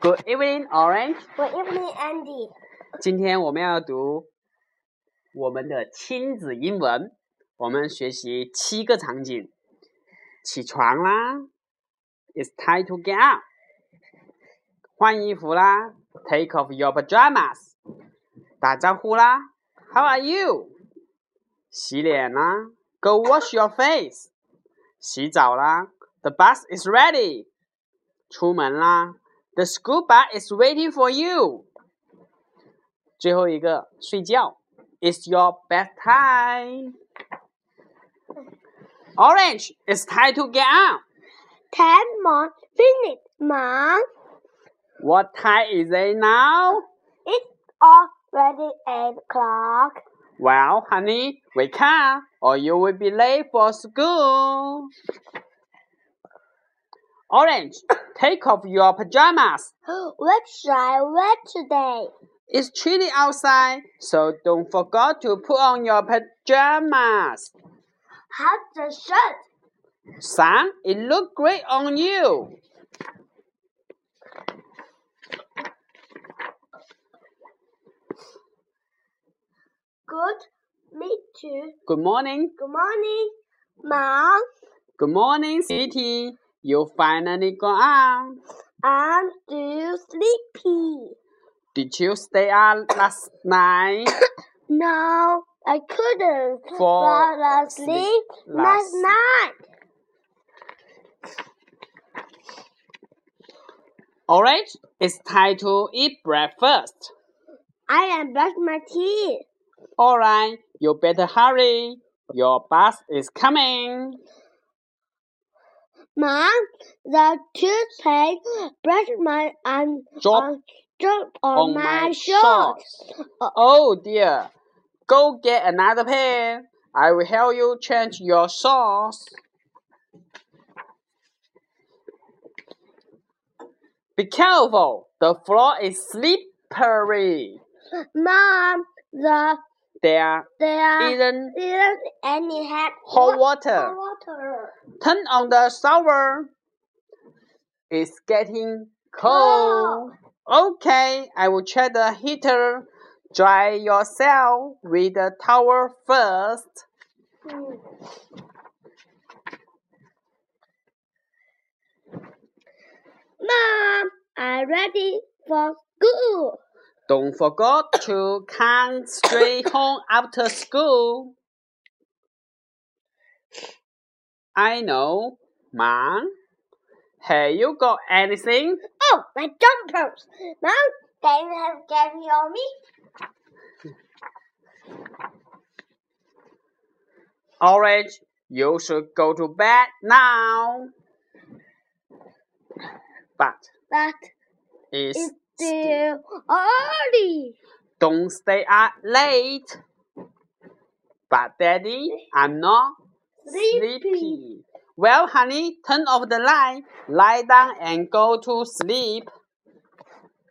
Good evening, Orange. Good evening, Andy. 今天我们要读我们的亲子英文。我们学习七个场景：起床啦，It's time to get up；换衣服啦，Take off your pajamas；打招呼啦，How are you？洗脸啦，Go wash your face；洗澡啦，The bus is ready；出门啦 ，The school bus is waiting for you。最后一个，睡觉，It's your bedtime。Orange, it's time to get up. Ten more minutes, Mom. What time is it now? It's already eight o'clock. Well, honey, wake up or you will be late for school. Orange, take off your pajamas. What shall I wear today? It's chilly outside, so don't forget to put on your pajamas. How's the shirt? Son, it look great on you. Good. Me too. Good morning. Good morning, Mom. Good morning, City. You finally got up. I'm still sleepy. Did you stay up last night? No, I couldn't fall asleep last last- night. Alright, it's time to eat breakfast. I am brushing my teeth. Alright, you better hurry. Your bus is coming. Mom, the toothpaste brushed my and Drop uh, dropped on, on my, my shorts. Oh dear. Go get another pen. I will help you change your socks. Be careful. The floor is slippery. Mom, the There there isn't isn't any hot hot water. hot water. Turn on the shower. It's getting cold. Okay, I will check the heater. Dry yourself with the towel first. Hmm. Mom, I'm ready for school. Don't forget to come straight home after school. I know, Mom. Have you got anything? Oh, my jumpers. Mom, can you have candy on me? Orange, you should go to bed now. But But it's it's still early. Don't stay up late. But Daddy, I'm not Sleepy. sleepy. Well, honey, turn off the light, lie down and go to sleep.